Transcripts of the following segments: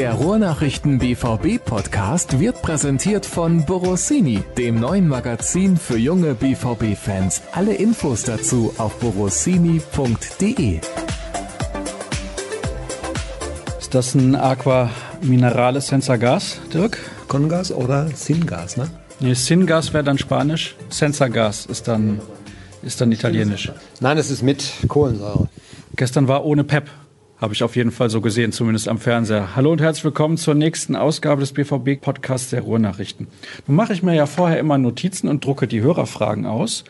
Der Ruhrnachrichten BVB Podcast wird präsentiert von Borossini, dem neuen Magazin für junge BVB Fans. Alle Infos dazu auf borossini.de. Ist das ein Aqua Minerale Senza Gas, Dirk? Congas oder Syngas, ne? Nee, Syngas wäre dann Spanisch, Senza Gas ist dann, ist dann Italienisch. Nein, es ist mit Kohlensäure. Gestern war ohne Pep. Habe ich auf jeden Fall so gesehen, zumindest am Fernseher. Hallo und herzlich willkommen zur nächsten Ausgabe des BVB-Podcasts der Ruhrnachrichten. Nun mache ich mir ja vorher immer Notizen und drucke die Hörerfragen aus.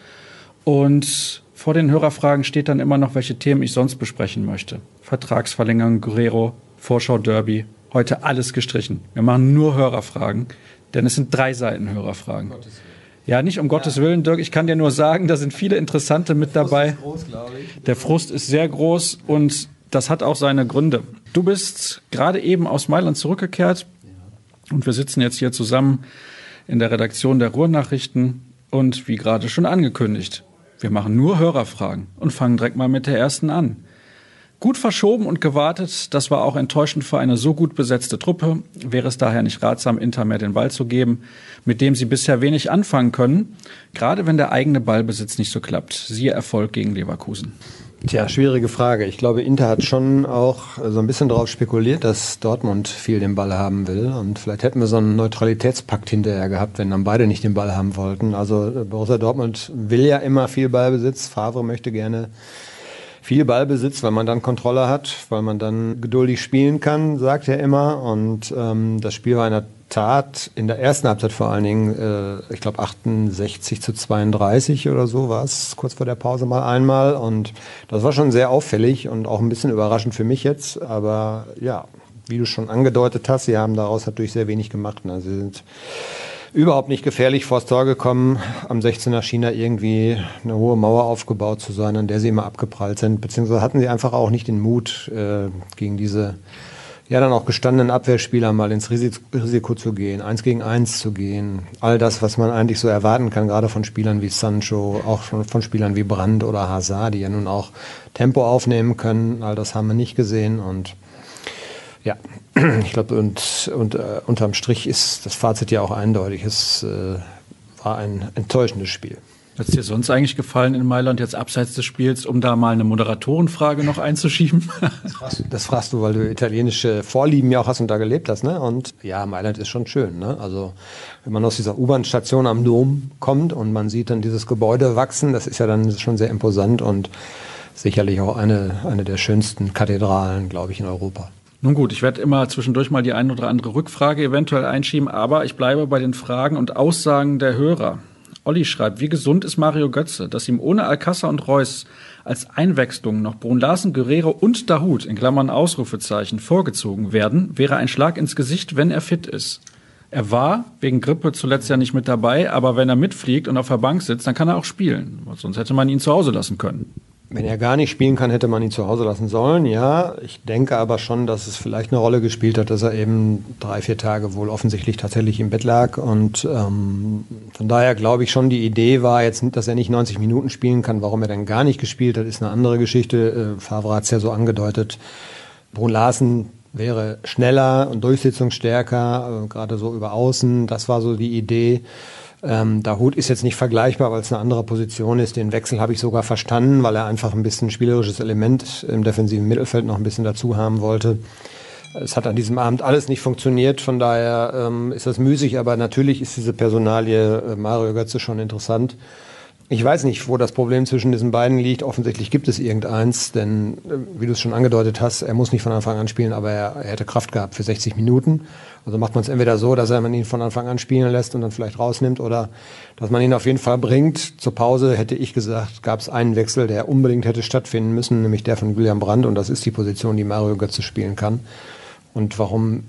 Und vor den Hörerfragen steht dann immer noch, welche Themen ich sonst besprechen möchte. Vertragsverlängerung, Guerrero, Vorschau Derby. Heute alles gestrichen. Wir machen nur Hörerfragen, denn es sind drei Seiten Hörerfragen. Ja, nicht um Gottes Willen, Dirk. Ich kann dir nur sagen, da sind viele interessante mit dabei. Groß, Der Frust ist sehr groß und das hat auch seine Gründe. Du bist gerade eben aus Mailand zurückgekehrt und wir sitzen jetzt hier zusammen in der Redaktion der Ruhrnachrichten und wie gerade schon angekündigt, wir machen nur Hörerfragen und fangen direkt mal mit der ersten an. Gut verschoben und gewartet, das war auch enttäuschend für eine so gut besetzte Truppe, wäre es daher nicht ratsam, Inter mehr den Ball zu geben, mit dem sie bisher wenig anfangen können, gerade wenn der eigene Ballbesitz nicht so klappt. Siehe Erfolg gegen Leverkusen. Tja, schwierige Frage. Ich glaube, Inter hat schon auch so ein bisschen darauf spekuliert, dass Dortmund viel den Ball haben will. Und vielleicht hätten wir so einen Neutralitätspakt hinterher gehabt, wenn dann beide nicht den Ball haben wollten. Also Borussia Dortmund will ja immer viel Ballbesitz. Favre möchte gerne viel Ballbesitz, weil man dann Kontrolle hat, weil man dann geduldig spielen kann, sagt er immer. Und ähm, das Spiel war in der Tat in der ersten Halbzeit vor allen Dingen, äh, ich glaube 68 zu 32 oder so war es, kurz vor der Pause mal einmal. Und das war schon sehr auffällig und auch ein bisschen überraschend für mich jetzt. Aber ja, wie du schon angedeutet hast, sie haben daraus natürlich sehr wenig gemacht. Ne? Sie sind überhaupt nicht gefährlich vors Tor gekommen. Am 16er schien da irgendwie eine hohe Mauer aufgebaut zu sein, an der sie immer abgeprallt sind. Beziehungsweise hatten sie einfach auch nicht den Mut, äh, gegen diese ja dann auch gestandenen Abwehrspieler mal ins Risiko zu gehen, eins gegen eins zu gehen. All das, was man eigentlich so erwarten kann, gerade von Spielern wie Sancho, auch von, von Spielern wie Brandt oder Hazard, die ja nun auch Tempo aufnehmen können. All das haben wir nicht gesehen und ja, ich glaube, und, und äh, unterm Strich ist das Fazit ja auch eindeutig. Es äh, war ein enttäuschendes Spiel. Hat es dir sonst eigentlich gefallen in Mailand jetzt abseits des Spiels, um da mal eine Moderatorenfrage noch einzuschieben? Das fragst, du, das fragst du, weil du italienische Vorlieben ja auch hast und da gelebt hast, ne? Und ja, Mailand ist schon schön, ne? Also wenn man aus dieser U-Bahn-Station am Dom kommt und man sieht dann dieses Gebäude wachsen, das ist ja dann schon sehr imposant und sicherlich auch eine, eine der schönsten Kathedralen, glaube ich, in Europa. Nun gut, ich werde immer zwischendurch mal die ein oder andere Rückfrage eventuell einschieben, aber ich bleibe bei den Fragen und Aussagen der Hörer. Olli schreibt, wie gesund ist Mario Götze, dass ihm ohne Alcázar und Reus als Einwechslung noch Brun Larsen, Guerrero und Dahut in Klammern Ausrufezeichen vorgezogen werden, wäre ein Schlag ins Gesicht, wenn er fit ist. Er war wegen Grippe zuletzt ja nicht mit dabei, aber wenn er mitfliegt und auf der Bank sitzt, dann kann er auch spielen. Sonst hätte man ihn zu Hause lassen können. Wenn er gar nicht spielen kann, hätte man ihn zu Hause lassen sollen. Ja, ich denke aber schon, dass es vielleicht eine Rolle gespielt hat, dass er eben drei, vier Tage wohl offensichtlich tatsächlich im Bett lag. Und ähm, von daher glaube ich schon, die Idee war jetzt, dass er nicht 90 Minuten spielen kann. Warum er dann gar nicht gespielt hat, ist eine andere Geschichte. Äh, Favre hat es ja so angedeutet. Brun Larsen wäre schneller und durchsetzungsstärker, äh, gerade so über Außen. Das war so die Idee. Ähm, Dahut ist jetzt nicht vergleichbar, weil es eine andere Position ist. Den Wechsel habe ich sogar verstanden, weil er einfach ein bisschen spielerisches Element im defensiven Mittelfeld noch ein bisschen dazu haben wollte. Es hat an diesem Abend alles nicht funktioniert, von daher ähm, ist das müßig, aber natürlich ist diese Personalie äh, Mario Götze schon interessant. Ich weiß nicht, wo das Problem zwischen diesen beiden liegt. Offensichtlich gibt es irgendeins, denn äh, wie du es schon angedeutet hast, er muss nicht von Anfang an spielen, aber er, er hätte Kraft gehabt für 60 Minuten. Also macht man es entweder so, dass man ihn von Anfang an spielen lässt und dann vielleicht rausnimmt oder dass man ihn auf jeden Fall bringt. Zur Pause hätte ich gesagt, gab es einen Wechsel, der unbedingt hätte stattfinden müssen, nämlich der von William Brandt und das ist die Position, die Mario Götze spielen kann. Und warum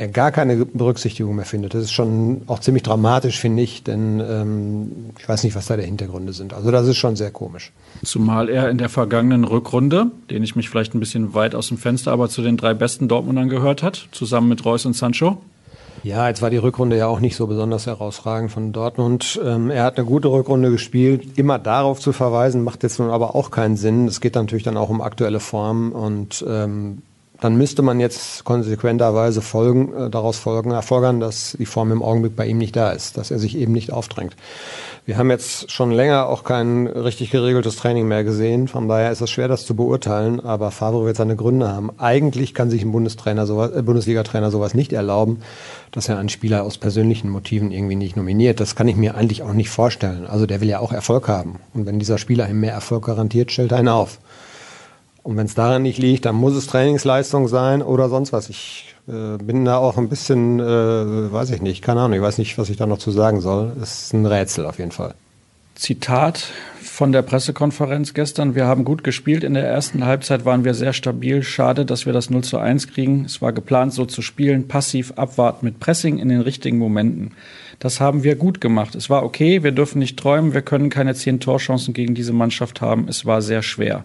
er gar keine Berücksichtigung mehr findet. Das ist schon auch ziemlich dramatisch, finde ich, denn ähm, ich weiß nicht, was da der Hintergründe sind. Also das ist schon sehr komisch. Zumal er in der vergangenen Rückrunde, den ich mich vielleicht ein bisschen weit aus dem Fenster, aber zu den drei besten Dortmundern gehört hat, zusammen mit Reus und Sancho. Ja, jetzt war die Rückrunde ja auch nicht so besonders herausragend von Dortmund. Ähm, er hat eine gute Rückrunde gespielt. Immer darauf zu verweisen, macht jetzt nun aber auch keinen Sinn. Es geht natürlich dann auch um aktuelle Form und ähm, dann müsste man jetzt konsequenterweise folgen, äh, daraus folgen, erfolgern, dass die Form im Augenblick bei ihm nicht da ist, dass er sich eben nicht aufdrängt. Wir haben jetzt schon länger auch kein richtig geregeltes Training mehr gesehen. Von daher ist es schwer, das zu beurteilen. Aber Favre wird seine Gründe haben. Eigentlich kann sich ein Bundestrainer sowas, äh, Bundesliga-Trainer sowas nicht erlauben, dass er einen Spieler aus persönlichen Motiven irgendwie nicht nominiert. Das kann ich mir eigentlich auch nicht vorstellen. Also der will ja auch Erfolg haben. Und wenn dieser Spieler ihm mehr Erfolg garantiert, stellt er ihn auf. Und wenn es daran nicht liegt, dann muss es Trainingsleistung sein oder sonst was. Ich äh, bin da auch ein bisschen, äh, weiß ich nicht, keine Ahnung, ich weiß nicht, was ich da noch zu sagen soll. Es ist ein Rätsel auf jeden Fall. Zitat von der Pressekonferenz gestern. Wir haben gut gespielt. In der ersten Halbzeit waren wir sehr stabil. Schade, dass wir das 0 zu 1 kriegen. Es war geplant, so zu spielen, passiv abwarten mit Pressing in den richtigen Momenten. Das haben wir gut gemacht. Es war okay. Wir dürfen nicht träumen. Wir können keine zehn Torchancen gegen diese Mannschaft haben. Es war sehr schwer.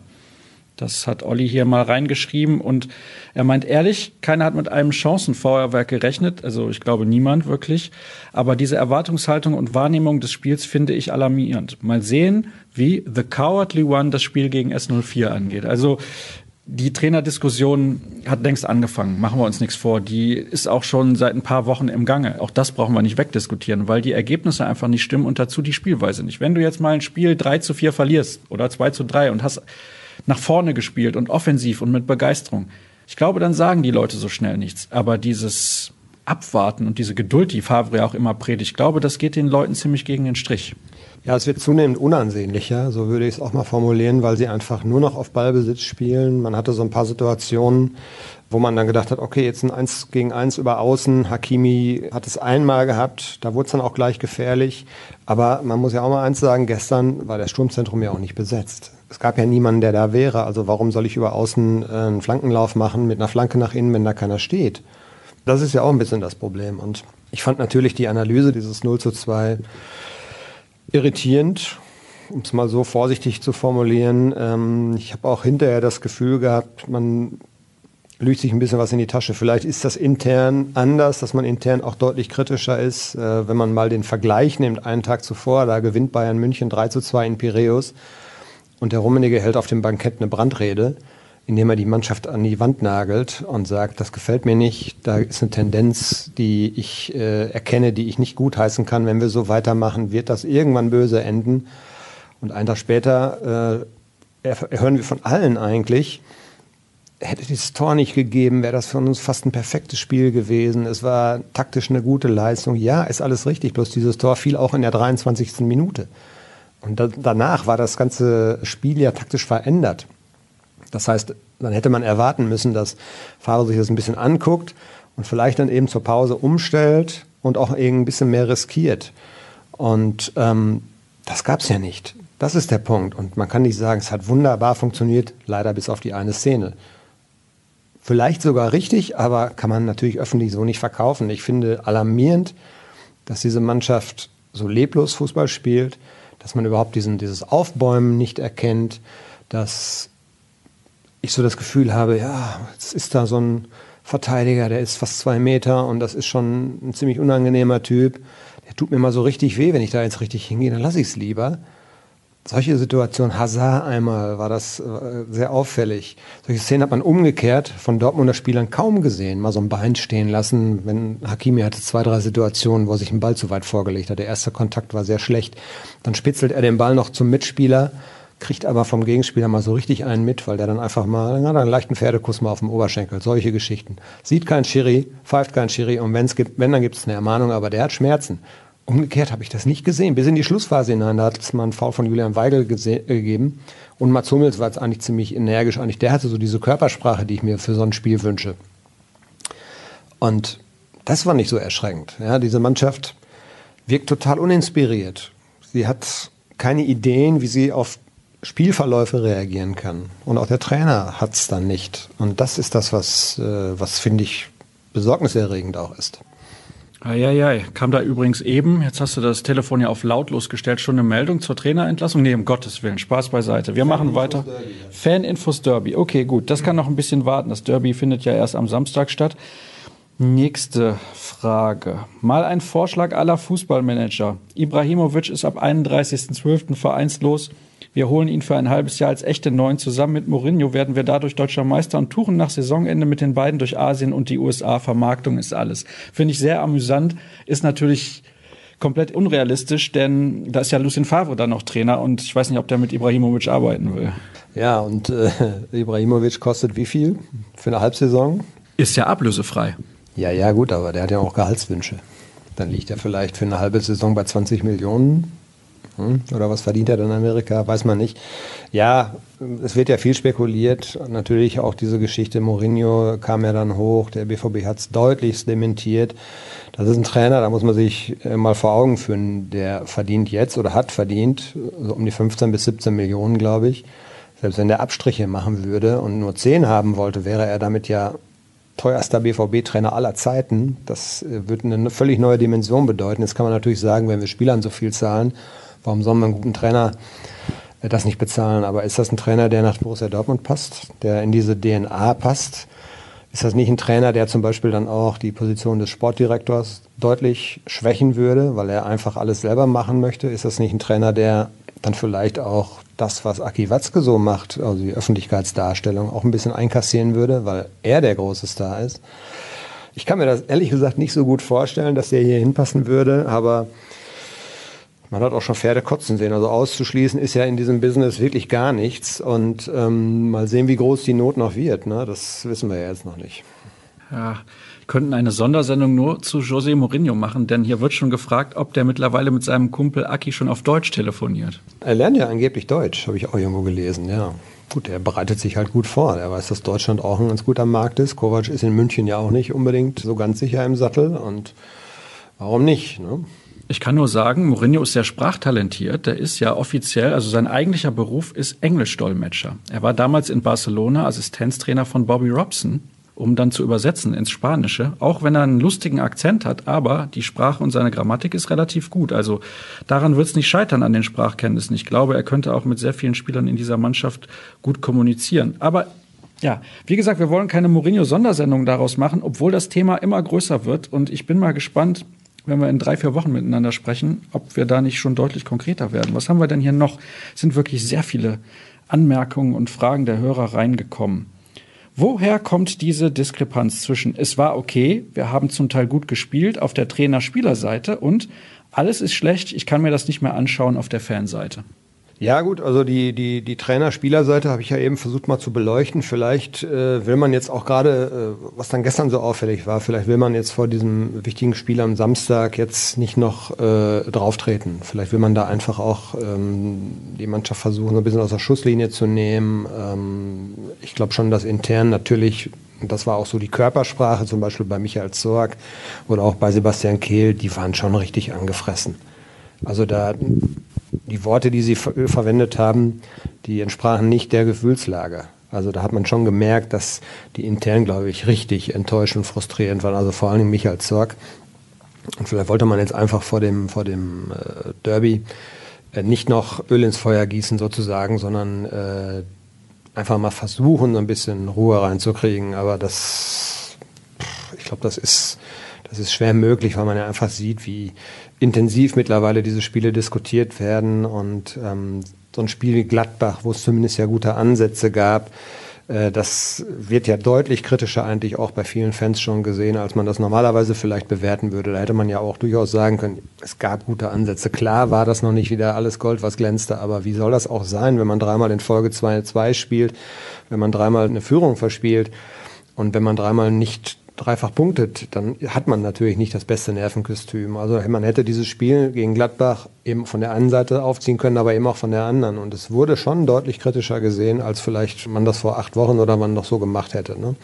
Das hat Olli hier mal reingeschrieben und er meint ehrlich, keiner hat mit einem Chancenfeuerwerk gerechnet, also ich glaube niemand wirklich, aber diese Erwartungshaltung und Wahrnehmung des Spiels finde ich alarmierend. Mal sehen, wie The Cowardly One das Spiel gegen S04 angeht. Also die Trainerdiskussion hat längst angefangen, machen wir uns nichts vor. Die ist auch schon seit ein paar Wochen im Gange. Auch das brauchen wir nicht wegdiskutieren, weil die Ergebnisse einfach nicht stimmen und dazu die Spielweise nicht. Wenn du jetzt mal ein Spiel 3 zu 4 verlierst oder 2 zu 3 und hast nach vorne gespielt und offensiv und mit Begeisterung. Ich glaube, dann sagen die Leute so schnell nichts. Aber dieses Abwarten und diese Geduld, die Favre auch immer predigt, ich glaube, das geht den Leuten ziemlich gegen den Strich. Ja, es wird zunehmend unansehnlicher, so würde ich es auch mal formulieren, weil sie einfach nur noch auf Ballbesitz spielen. Man hatte so ein paar Situationen, wo man dann gedacht hat, okay, jetzt ein Eins gegen Eins über Außen. Hakimi hat es einmal gehabt, da wurde es dann auch gleich gefährlich. Aber man muss ja auch mal eins sagen, gestern war das Sturmzentrum ja auch nicht besetzt es gab ja niemanden, der da wäre. Also warum soll ich über außen äh, einen Flankenlauf machen mit einer Flanke nach innen, wenn da keiner steht? Das ist ja auch ein bisschen das Problem. Und ich fand natürlich die Analyse dieses 0 zu 2 irritierend, um es mal so vorsichtig zu formulieren. Ähm, ich habe auch hinterher das Gefühl gehabt, man lügt sich ein bisschen was in die Tasche. Vielleicht ist das intern anders, dass man intern auch deutlich kritischer ist. Äh, wenn man mal den Vergleich nimmt, einen Tag zuvor, da gewinnt Bayern München 3 zu 2 in Piräus. Und der Rummenigge hält auf dem Bankett eine Brandrede, indem er die Mannschaft an die Wand nagelt und sagt, das gefällt mir nicht, da ist eine Tendenz, die ich äh, erkenne, die ich nicht gutheißen kann. Wenn wir so weitermachen, wird das irgendwann böse enden. Und einen Tag später äh, hören wir von allen eigentlich, hätte dieses Tor nicht gegeben, wäre das für uns fast ein perfektes Spiel gewesen. Es war taktisch eine gute Leistung. Ja, ist alles richtig, bloß dieses Tor fiel auch in der 23. Minute. Und da, danach war das ganze Spiel ja taktisch verändert. Das heißt, dann hätte man erwarten müssen, dass Fahrer sich das ein bisschen anguckt und vielleicht dann eben zur Pause umstellt und auch eben ein bisschen mehr riskiert. Und ähm, das gab es ja nicht. Das ist der Punkt. Und man kann nicht sagen, es hat wunderbar funktioniert, leider bis auf die eine Szene. Vielleicht sogar richtig, aber kann man natürlich öffentlich so nicht verkaufen. Ich finde alarmierend, dass diese Mannschaft so leblos Fußball spielt, dass man überhaupt diesen, dieses Aufbäumen nicht erkennt, dass ich so das Gefühl habe, ja, jetzt ist da so ein Verteidiger, der ist fast zwei Meter und das ist schon ein ziemlich unangenehmer Typ. Der tut mir mal so richtig weh, wenn ich da jetzt richtig hingehe, dann lasse ich es lieber solche Situationen, Hazard einmal, war das äh, sehr auffällig. Solche Szenen hat man umgekehrt von Dortmunder Spielern kaum gesehen. Mal so ein Bein stehen lassen. Wenn Hakimi hatte zwei, drei Situationen, wo er sich einen Ball zu weit vorgelegt hat. Der erste Kontakt war sehr schlecht. Dann spitzelt er den Ball noch zum Mitspieler, kriegt aber vom Gegenspieler mal so richtig einen mit, weil der dann einfach mal na, einen leichten Pferdekuss mal auf dem Oberschenkel. Solche Geschichten. Sieht kein Schiri, pfeift kein Schiri und wenn's gibt, wenn, dann gibt es eine Ermahnung, aber der hat Schmerzen. Umgekehrt habe ich das nicht gesehen. Bis in die Schlussphase hinein, da hat es mal einen Foul von Julian Weigel äh, gegeben. Und Mats Hummels war jetzt eigentlich ziemlich energisch. Eigentlich der hatte so diese Körpersprache, die ich mir für so ein Spiel wünsche. Und das war nicht so erschreckend. Ja, diese Mannschaft wirkt total uninspiriert. Sie hat keine Ideen, wie sie auf Spielverläufe reagieren kann. Und auch der Trainer hat es dann nicht. Und das ist das, was, äh, was finde ich besorgniserregend auch ist. Eieiei, kam da übrigens eben, jetzt hast du das Telefon ja auf lautlos gestellt, schon eine Meldung zur Trainerentlassung? Nee, um Gottes Willen, Spaß beiseite. Wir Fan machen weiter. Fan-Infos Derby. Okay, gut, das kann noch ein bisschen warten. Das Derby findet ja erst am Samstag statt. Nächste Frage. Mal ein Vorschlag aller Fußballmanager. Ibrahimovic ist ab 31.12. vereinslos. Wir holen ihn für ein halbes Jahr als echte Neuen. Zusammen mit Mourinho werden wir dadurch deutscher Meister und tuchen nach Saisonende mit den beiden durch Asien und die USA. Vermarktung ist alles. Finde ich sehr amüsant. Ist natürlich komplett unrealistisch, denn da ist ja Lucien Favre dann noch Trainer und ich weiß nicht, ob der mit Ibrahimovic arbeiten will. Ja, und äh, Ibrahimovic kostet wie viel für eine Halbsaison? Ist ja ablösefrei. Ja, ja, gut, aber der hat ja auch Gehaltswünsche. Dann liegt er vielleicht für eine halbe Saison bei 20 Millionen. Hm? Oder was verdient er dann in Amerika? Weiß man nicht. Ja, es wird ja viel spekuliert. Natürlich auch diese Geschichte Mourinho kam ja dann hoch. Der BVB hat es deutlichst dementiert. Das ist ein Trainer, da muss man sich äh, mal vor Augen führen. Der verdient jetzt oder hat verdient so um die 15 bis 17 Millionen, glaube ich. Selbst wenn der Abstriche machen würde und nur 10 haben wollte, wäre er damit ja teuerster BVB-Trainer aller Zeiten. Das äh, würde eine völlig neue Dimension bedeuten. Jetzt kann man natürlich sagen, wenn wir Spielern so viel zahlen, warum soll man einen guten Trainer äh, das nicht bezahlen? Aber ist das ein Trainer, der nach Borussia Dortmund passt, der in diese DNA passt? Ist das nicht ein Trainer, der zum Beispiel dann auch die Position des Sportdirektors deutlich schwächen würde, weil er einfach alles selber machen möchte? Ist das nicht ein Trainer, der dann vielleicht auch das, was Aki Watzke so macht, also die Öffentlichkeitsdarstellung, auch ein bisschen einkassieren würde, weil er der große Star ist. Ich kann mir das ehrlich gesagt nicht so gut vorstellen, dass der hier hinpassen würde, aber man hat auch schon Pferde kotzen sehen. Also auszuschließen ist ja in diesem Business wirklich gar nichts. Und ähm, mal sehen, wie groß die Not noch wird. Ne? Das wissen wir ja jetzt noch nicht. Ja, könnten eine Sondersendung nur zu José Mourinho machen, denn hier wird schon gefragt, ob der mittlerweile mit seinem Kumpel Aki schon auf Deutsch telefoniert. Er lernt ja angeblich Deutsch, habe ich auch irgendwo gelesen, ja. Gut, er bereitet sich halt gut vor. Er weiß, dass Deutschland auch ein ganz guter Markt ist. Kovac ist in München ja auch nicht unbedingt so ganz sicher im Sattel und warum nicht? Ne? Ich kann nur sagen, Mourinho ist sehr sprachtalentiert. Der ist ja offiziell, also sein eigentlicher Beruf ist Englischdolmetscher. Er war damals in Barcelona Assistenztrainer von Bobby Robson um dann zu übersetzen ins Spanische, auch wenn er einen lustigen Akzent hat, aber die Sprache und seine Grammatik ist relativ gut. Also daran wird es nicht scheitern an den Sprachkenntnissen. Ich glaube, er könnte auch mit sehr vielen Spielern in dieser Mannschaft gut kommunizieren. Aber ja, wie gesagt, wir wollen keine Mourinho-Sondersendung daraus machen, obwohl das Thema immer größer wird. Und ich bin mal gespannt, wenn wir in drei, vier Wochen miteinander sprechen, ob wir da nicht schon deutlich konkreter werden. Was haben wir denn hier noch? Es sind wirklich sehr viele Anmerkungen und Fragen der Hörer reingekommen. Woher kommt diese Diskrepanz zwischen es war okay, wir haben zum Teil gut gespielt auf der Trainer-Spieler-Seite und alles ist schlecht, ich kann mir das nicht mehr anschauen auf der Fanseite? Ja gut, also die, die, die Trainer-Spieler-Seite habe ich ja eben versucht mal zu beleuchten. Vielleicht äh, will man jetzt auch gerade, äh, was dann gestern so auffällig war, vielleicht will man jetzt vor diesem wichtigen Spiel am Samstag jetzt nicht noch äh, drauftreten. Vielleicht will man da einfach auch ähm, die Mannschaft versuchen, so ein bisschen aus der Schusslinie zu nehmen. Ähm, ich glaube schon, dass intern natürlich das war auch so die Körpersprache, zum Beispiel bei Michael Zorg oder auch bei Sebastian Kehl, die waren schon richtig angefressen. Also da die Worte, die sie ver verwendet haben, die entsprachen nicht der Gefühlslage. Also da hat man schon gemerkt, dass die intern, glaube ich, richtig enttäuscht und frustrierend waren. Also vor allen Dingen Michael Zorg. Und vielleicht wollte man jetzt einfach vor dem, vor dem äh, Derby äh, nicht noch Öl ins Feuer gießen sozusagen, sondern äh, einfach mal versuchen, so ein bisschen Ruhe reinzukriegen. Aber das, ich glaube, das ist, das ist schwer möglich, weil man ja einfach sieht, wie, intensiv mittlerweile diese Spiele diskutiert werden und ähm, so ein Spiel wie Gladbach, wo es zumindest ja gute Ansätze gab, äh, das wird ja deutlich kritischer eigentlich auch bei vielen Fans schon gesehen, als man das normalerweise vielleicht bewerten würde. Da hätte man ja auch durchaus sagen können, es gab gute Ansätze. Klar war das noch nicht wieder alles Gold, was glänzte, aber wie soll das auch sein, wenn man dreimal in Folge 2-2 spielt, wenn man dreimal eine Führung verspielt und wenn man dreimal nicht dreifach punktet, dann hat man natürlich nicht das beste Nervenkostüm. Also man hätte dieses Spiel gegen Gladbach eben von der einen Seite aufziehen können, aber eben auch von der anderen. Und es wurde schon deutlich kritischer gesehen, als vielleicht man das vor acht Wochen oder man noch so gemacht hätte. Ne?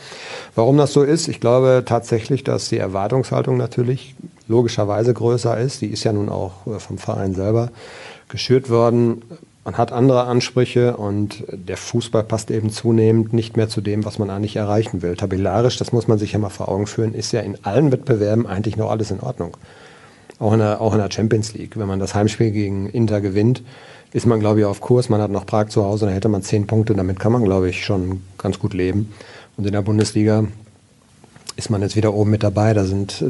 Warum das so ist, ich glaube tatsächlich, dass die Erwartungshaltung natürlich logischerweise größer ist. Die ist ja nun auch äh, vom Verein selber geschürt worden man hat andere Ansprüche und der Fußball passt eben zunehmend nicht mehr zu dem, was man eigentlich erreichen will. Tabellarisch, das muss man sich ja mal vor Augen führen, ist ja in allen Wettbewerben eigentlich noch alles in Ordnung. Auch in der, auch in der Champions League. Wenn man das Heimspiel gegen Inter gewinnt, ist man, glaube ich, auf Kurs. Man hat noch Prag zu Hause, da hätte man zehn Punkte. Damit kann man, glaube ich, schon ganz gut leben. Und in der Bundesliga ist man jetzt wieder oben mit dabei. Da sind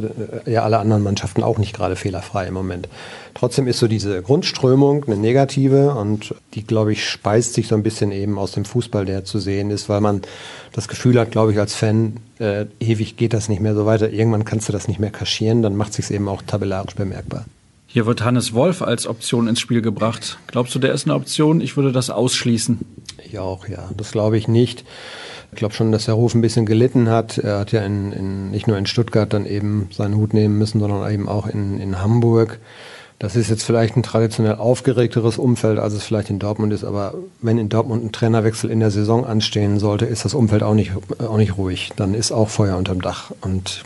äh, ja alle anderen Mannschaften auch nicht gerade fehlerfrei im Moment. Trotzdem ist so diese Grundströmung eine negative und die, glaube ich, speist sich so ein bisschen eben aus dem Fußball, der zu sehen ist, weil man das Gefühl hat, glaube ich, als Fan, äh, ewig geht das nicht mehr so weiter. Irgendwann kannst du das nicht mehr kaschieren, dann macht sich eben auch tabellarisch bemerkbar. Hier wird Hannes Wolf als Option ins Spiel gebracht. Glaubst du, der ist eine Option? Ich würde das ausschließen. Ich auch, ja. Das glaube ich nicht. Ich glaube schon, dass der Ruf ein bisschen gelitten hat. Er hat ja in, in, nicht nur in Stuttgart dann eben seinen Hut nehmen müssen, sondern eben auch in, in Hamburg. Das ist jetzt vielleicht ein traditionell aufgeregteres Umfeld, als es vielleicht in Dortmund ist, aber wenn in Dortmund ein Trainerwechsel in der Saison anstehen sollte, ist das Umfeld auch nicht, auch nicht ruhig. Dann ist auch Feuer unterm Dach. Und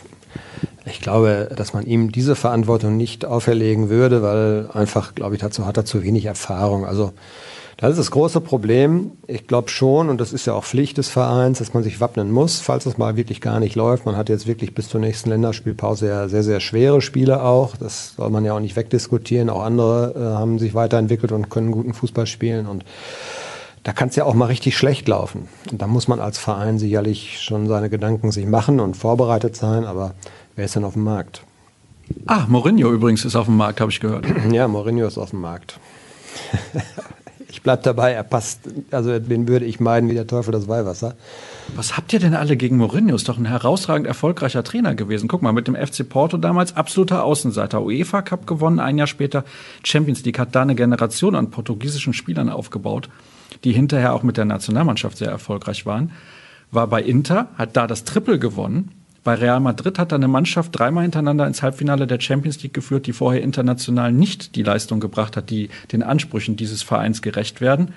ich glaube, dass man ihm diese Verantwortung nicht auferlegen würde, weil einfach, glaube ich, dazu hat er zu wenig Erfahrung. Also das ist das große Problem. Ich glaube schon, und das ist ja auch Pflicht des Vereins, dass man sich wappnen muss, falls es mal wirklich gar nicht läuft. Man hat jetzt wirklich bis zur nächsten Länderspielpause ja sehr, sehr schwere Spiele auch. Das soll man ja auch nicht wegdiskutieren. Auch andere äh, haben sich weiterentwickelt und können guten Fußball spielen. Und da kann es ja auch mal richtig schlecht laufen. Und da muss man als Verein sicherlich schon seine Gedanken sich machen und vorbereitet sein. Aber wer ist denn auf dem Markt? Ah, Mourinho übrigens ist auf dem Markt, habe ich gehört. Ja, Mourinho ist auf dem Markt. ich bleibe dabei, er passt, also den würde ich meiden wie der Teufel das Weihwasser. Was habt ihr denn alle gegen Mourinho? Ist doch ein herausragend erfolgreicher Trainer gewesen. Guck mal, mit dem FC Porto damals absoluter Außenseiter. UEFA Cup gewonnen, ein Jahr später Champions League, hat da eine Generation an portugiesischen Spielern aufgebaut, die hinterher auch mit der Nationalmannschaft sehr erfolgreich waren. War bei Inter, hat da das Triple gewonnen bei Real Madrid hat er eine Mannschaft dreimal hintereinander ins Halbfinale der Champions League geführt, die vorher international nicht die Leistung gebracht hat, die den Ansprüchen dieses Vereins gerecht werden.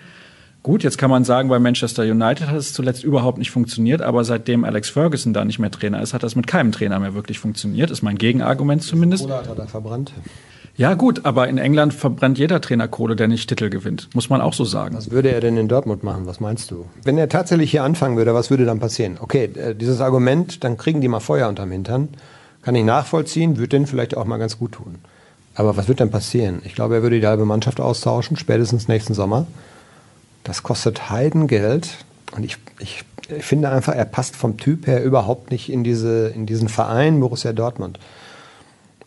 Gut, jetzt kann man sagen, bei Manchester United hat es zuletzt überhaupt nicht funktioniert, aber seitdem Alex Ferguson da nicht mehr Trainer ist, hat das mit keinem Trainer mehr wirklich funktioniert, ist mein Gegenargument zumindest. Oder hat er da verbrannt? Ja, gut, aber in England verbrennt jeder Trainer Kohle, der nicht Titel gewinnt. Muss man auch so sagen. Was würde er denn in Dortmund machen? Was meinst du? Wenn er tatsächlich hier anfangen würde, was würde dann passieren? Okay, äh, dieses Argument, dann kriegen die mal Feuer unterm Hintern. Kann ich nachvollziehen, würde den vielleicht auch mal ganz gut tun. Aber was wird denn passieren? Ich glaube, er würde die halbe Mannschaft austauschen, spätestens nächsten Sommer. Das kostet Heidengeld. Und ich, ich, ich finde einfach, er passt vom Typ her überhaupt nicht in, diese, in diesen Verein Borussia Dortmund.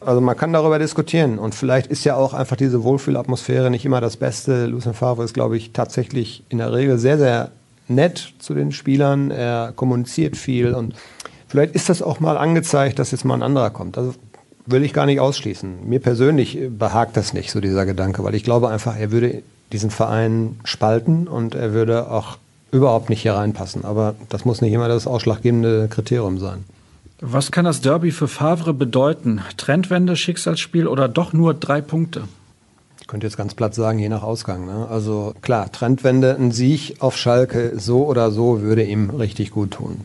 Also man kann darüber diskutieren und vielleicht ist ja auch einfach diese Wohlfühlatmosphäre nicht immer das Beste. Lucien Favre ist, glaube ich, tatsächlich in der Regel sehr, sehr nett zu den Spielern. Er kommuniziert viel und vielleicht ist das auch mal angezeigt, dass jetzt mal ein anderer kommt. Also will ich gar nicht ausschließen. Mir persönlich behagt das nicht, so dieser Gedanke, weil ich glaube einfach, er würde diesen Verein spalten und er würde auch überhaupt nicht hier reinpassen. Aber das muss nicht immer das ausschlaggebende Kriterium sein. Was kann das Derby für Favre bedeuten? Trendwende, Schicksalsspiel oder doch nur drei Punkte? Ich könnte jetzt ganz platt sagen, je nach Ausgang. Ne? Also klar, Trendwende, ein Sieg auf Schalke so oder so würde ihm richtig gut tun.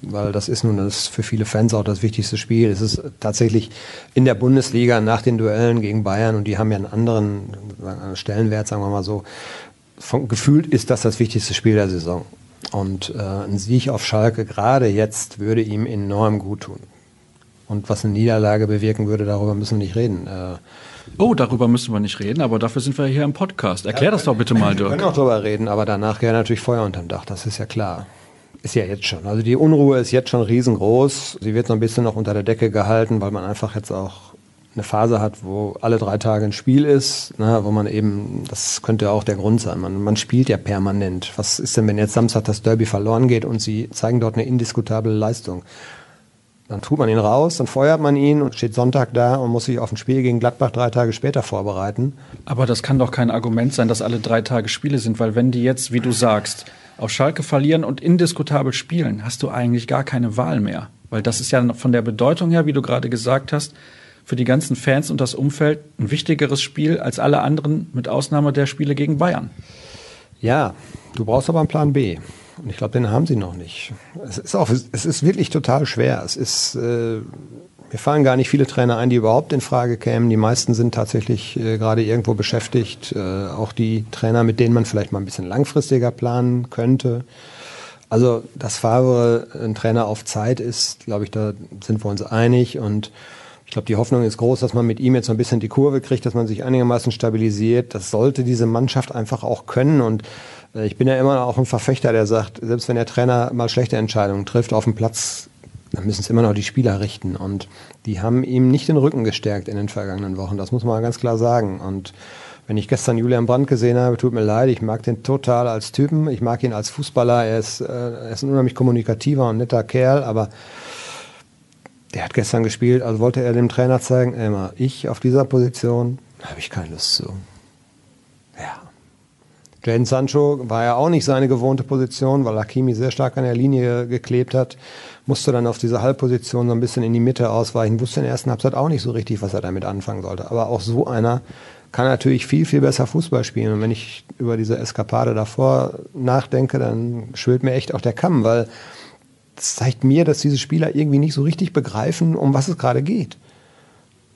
Weil das ist nun das für viele Fans auch das wichtigste Spiel. Es ist tatsächlich in der Bundesliga nach den Duellen gegen Bayern und die haben ja einen anderen Stellenwert, sagen wir mal so. Von, gefühlt ist das das wichtigste Spiel der Saison. Und äh, ein Sieg auf Schalke gerade jetzt würde ihm enorm gut tun. Und was eine Niederlage bewirken würde, darüber müssen wir nicht reden. Äh, oh, darüber müssen wir nicht reden, aber dafür sind wir hier im Podcast. Erklär ja, das doch bitte mal, Dirk. Wir können auch darüber reden, aber danach wäre natürlich Feuer unterm Dach, das ist ja klar. Ist ja jetzt schon. Also die Unruhe ist jetzt schon riesengroß. Sie wird so ein bisschen noch unter der Decke gehalten, weil man einfach jetzt auch eine Phase hat, wo alle drei Tage ein Spiel ist, ne, wo man eben, das könnte auch der Grund sein, man, man spielt ja permanent. Was ist denn, wenn jetzt Samstag das Derby verloren geht und sie zeigen dort eine indiskutable Leistung? Dann tut man ihn raus, dann feuert man ihn und steht Sonntag da und muss sich auf ein Spiel gegen Gladbach drei Tage später vorbereiten. Aber das kann doch kein Argument sein, dass alle drei Tage Spiele sind, weil wenn die jetzt, wie du sagst, auf Schalke verlieren und indiskutabel spielen, hast du eigentlich gar keine Wahl mehr. Weil das ist ja von der Bedeutung her, wie du gerade gesagt hast, für die ganzen Fans und das Umfeld ein wichtigeres Spiel als alle anderen, mit Ausnahme der Spiele gegen Bayern. Ja, du brauchst aber einen Plan B. Und ich glaube, den haben sie noch nicht. Es ist auch, es ist wirklich total schwer. Es ist, äh, mir fallen gar nicht viele Trainer ein, die überhaupt in Frage kämen. Die meisten sind tatsächlich äh, gerade irgendwo beschäftigt. Äh, auch die Trainer, mit denen man vielleicht mal ein bisschen langfristiger planen könnte. Also, dass Favre ein Trainer auf Zeit ist, glaube ich, da sind wir uns einig. Und ich glaube, die Hoffnung ist groß, dass man mit ihm jetzt so ein bisschen die Kurve kriegt, dass man sich einigermaßen stabilisiert. Das sollte diese Mannschaft einfach auch können. Und äh, ich bin ja immer auch ein Verfechter, der sagt, selbst wenn der Trainer mal schlechte Entscheidungen trifft, auf dem Platz dann müssen es immer noch die Spieler richten. Und die haben ihm nicht den Rücken gestärkt in den vergangenen Wochen. Das muss man ganz klar sagen. Und wenn ich gestern Julian Brandt gesehen habe, tut mir leid, ich mag den total als Typen. Ich mag ihn als Fußballer. Er ist, äh, er ist ein unheimlich kommunikativer und netter Kerl, aber der hat gestern gespielt, also wollte er dem Trainer zeigen, immer, ich auf dieser Position habe ich keine Lust zu. Ja. Jaden Sancho war ja auch nicht seine gewohnte Position, weil Hakimi sehr stark an der Linie geklebt hat. Musste dann auf diese Halbposition so ein bisschen in die Mitte ausweichen. Wusste in der ersten Halbzeit auch nicht so richtig, was er damit anfangen sollte. Aber auch so einer kann natürlich viel, viel besser Fußball spielen. Und wenn ich über diese Eskapade davor nachdenke, dann schwillt mir echt auch der Kamm, weil das zeigt mir, dass diese Spieler irgendwie nicht so richtig begreifen, um was es gerade geht.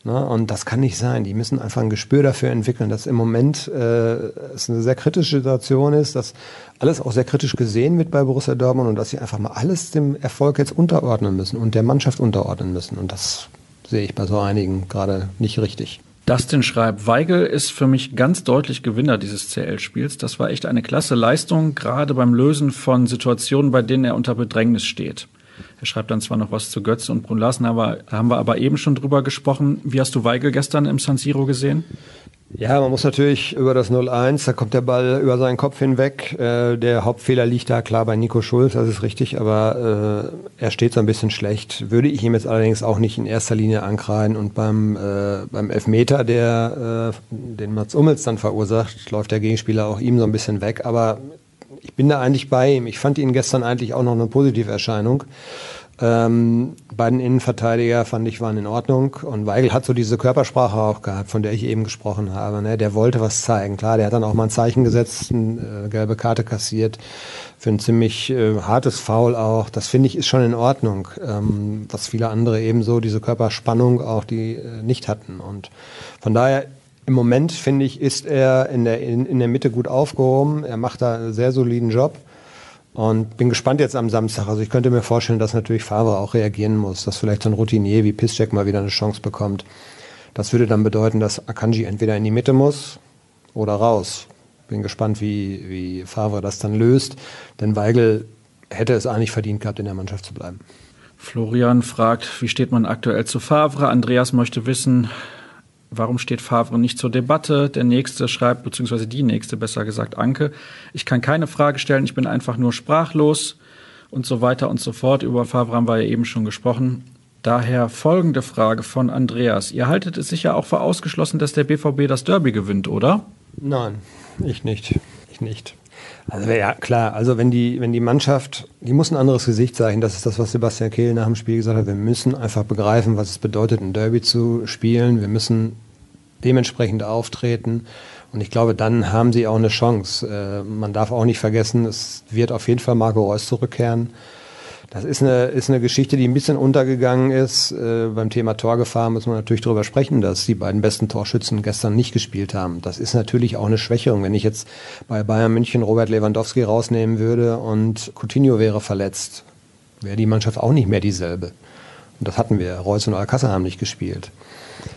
Ne? Und das kann nicht sein. Die müssen einfach ein Gespür dafür entwickeln, dass im Moment äh, es eine sehr kritische Situation ist, dass alles auch sehr kritisch gesehen wird bei Borussia Dortmund und dass sie einfach mal alles dem Erfolg jetzt unterordnen müssen und der Mannschaft unterordnen müssen. Und das sehe ich bei so einigen gerade nicht richtig. Dustin schreibt, Weigel ist für mich ganz deutlich Gewinner dieses CL-Spiels. Das war echt eine klasse Leistung, gerade beim Lösen von Situationen, bei denen er unter Bedrängnis steht. Er schreibt dann zwar noch was zu Götze und Brun Larsen, aber haben wir aber eben schon drüber gesprochen. Wie hast du Weigel gestern im San Siro gesehen? Ja, man muss natürlich über das 0-1, da kommt der Ball über seinen Kopf hinweg. Äh, der Hauptfehler liegt da klar bei Nico Schulz, das ist richtig, aber äh, er steht so ein bisschen schlecht. Würde ich ihm jetzt allerdings auch nicht in erster Linie ankreiden. Und beim, äh, beim Elfmeter, der äh, den Mats Ummels dann verursacht, läuft der Gegenspieler auch ihm so ein bisschen weg. Aber ich bin da eigentlich bei ihm. Ich fand ihn gestern eigentlich auch noch eine positive Erscheinung. Ähm, beiden Innenverteidiger fand ich waren in Ordnung und Weigel hat so diese Körpersprache auch gehabt, von der ich eben gesprochen habe. Ne? Der wollte was zeigen. Klar, der hat dann auch mal ein Zeichen gesetzt, eine äh, gelbe Karte kassiert für ein ziemlich äh, hartes Foul auch. Das finde ich ist schon in Ordnung, ähm, was viele andere ebenso diese Körperspannung auch die äh, nicht hatten und von daher im Moment, finde ich, ist er in der, in, in der Mitte gut aufgehoben. Er macht da einen sehr soliden Job. Und bin gespannt jetzt am Samstag. Also ich könnte mir vorstellen, dass natürlich Favre auch reagieren muss, dass vielleicht so ein Routinier wie Piszczek mal wieder eine Chance bekommt. Das würde dann bedeuten, dass Akanji entweder in die Mitte muss oder raus. Bin gespannt, wie, wie Favre das dann löst. Denn Weigel hätte es eigentlich verdient gehabt, in der Mannschaft zu bleiben. Florian fragt, wie steht man aktuell zu Favre? Andreas möchte wissen, Warum steht Favre nicht zur Debatte? Der nächste schreibt, beziehungsweise die nächste, besser gesagt, Anke. Ich kann keine Frage stellen, ich bin einfach nur sprachlos und so weiter und so fort. Über Favre haben wir ja eben schon gesprochen. Daher folgende Frage von Andreas. Ihr haltet es sicher auch für ausgeschlossen, dass der BVB das Derby gewinnt, oder? Nein, ich nicht. Ich nicht. Also ja, klar, also wenn die, wenn die Mannschaft, die muss ein anderes Gesicht zeigen, das ist das, was Sebastian Kehl nach dem Spiel gesagt hat, wir müssen einfach begreifen, was es bedeutet, ein Derby zu spielen, wir müssen dementsprechend auftreten. Und ich glaube, dann haben sie auch eine Chance. Äh, man darf auch nicht vergessen, es wird auf jeden Fall Marco Reus zurückkehren. Das ist eine, ist eine Geschichte, die ein bisschen untergegangen ist. Äh, beim Thema Torgefahr muss man natürlich darüber sprechen, dass die beiden besten Torschützen gestern nicht gespielt haben. Das ist natürlich auch eine Schwächerung. Wenn ich jetzt bei Bayern München Robert Lewandowski rausnehmen würde und Coutinho wäre verletzt, wäre die Mannschaft auch nicht mehr dieselbe. Und das hatten wir. Reus und Alcázar haben nicht gespielt.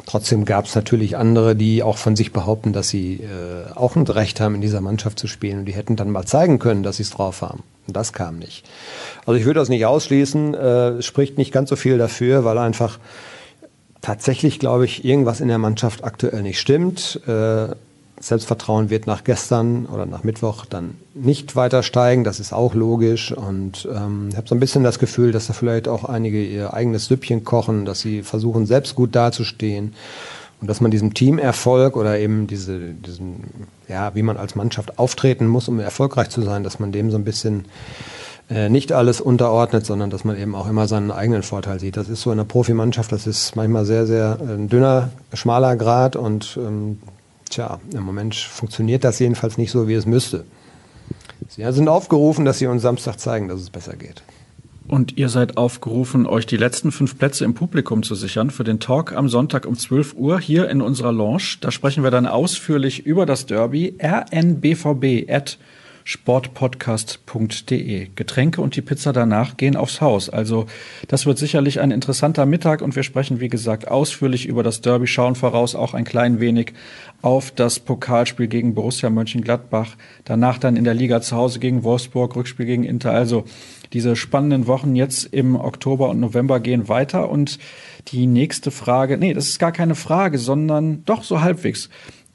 Trotzdem gab es natürlich andere, die auch von sich behaupten, dass sie äh, auch ein Recht haben, in dieser Mannschaft zu spielen. Und die hätten dann mal zeigen können, dass sie es drauf haben. Und das kam nicht. Also ich würde das nicht ausschließen. Äh, spricht nicht ganz so viel dafür, weil einfach tatsächlich, glaube ich, irgendwas in der Mannschaft aktuell nicht stimmt. Äh, Selbstvertrauen wird nach gestern oder nach Mittwoch dann nicht weiter steigen. Das ist auch logisch. Und ähm, ich habe so ein bisschen das Gefühl, dass da vielleicht auch einige ihr eigenes Süppchen kochen, dass sie versuchen, selbst gut dazustehen. Und dass man diesem Teamerfolg oder eben diese, diesen, ja, wie man als Mannschaft auftreten muss, um erfolgreich zu sein, dass man dem so ein bisschen äh, nicht alles unterordnet, sondern dass man eben auch immer seinen eigenen Vorteil sieht. Das ist so in der Profimannschaft, das ist manchmal sehr, sehr äh, ein dünner, schmaler Grad und ähm, tja, im Moment funktioniert das jedenfalls nicht so, wie es müsste. Sie sind aufgerufen, dass Sie uns Samstag zeigen, dass es besser geht. Und ihr seid aufgerufen, euch die letzten fünf Plätze im Publikum zu sichern für den Talk am Sonntag um 12 Uhr hier in unserer Lounge. Da sprechen wir dann ausführlich über das Derby rnbvb at sportpodcast.de. Getränke und die Pizza danach gehen aufs Haus. Also das wird sicherlich ein interessanter Mittag und wir sprechen, wie gesagt, ausführlich über das Derby, schauen voraus auch ein klein wenig auf das Pokalspiel gegen Borussia Mönchengladbach. Danach dann in der Liga zu Hause gegen Wolfsburg, Rückspiel gegen Inter. Also diese spannenden Wochen jetzt im Oktober und November gehen weiter und die nächste Frage, nee, das ist gar keine Frage, sondern doch so halbwegs.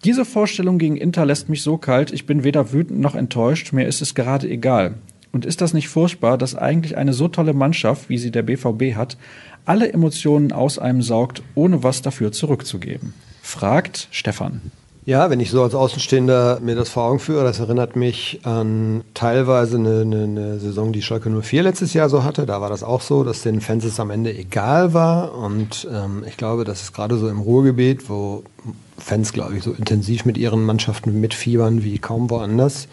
Diese Vorstellung gegen Inter lässt mich so kalt, ich bin weder wütend noch enttäuscht, mir ist es gerade egal. Und ist das nicht furchtbar, dass eigentlich eine so tolle Mannschaft, wie sie der BVB hat, alle Emotionen aus einem saugt, ohne was dafür zurückzugeben? Fragt Stefan. Ja, wenn ich so als Außenstehender mir das vor Augen führe, das erinnert mich an teilweise eine, eine, eine Saison, die Schalke 04 letztes Jahr so hatte. Da war das auch so, dass den Fans es am Ende egal war. Und ähm, ich glaube, das ist gerade so im Ruhrgebiet, wo Fans, glaube ich, so intensiv mit ihren Mannschaften mitfiebern wie kaum woanders,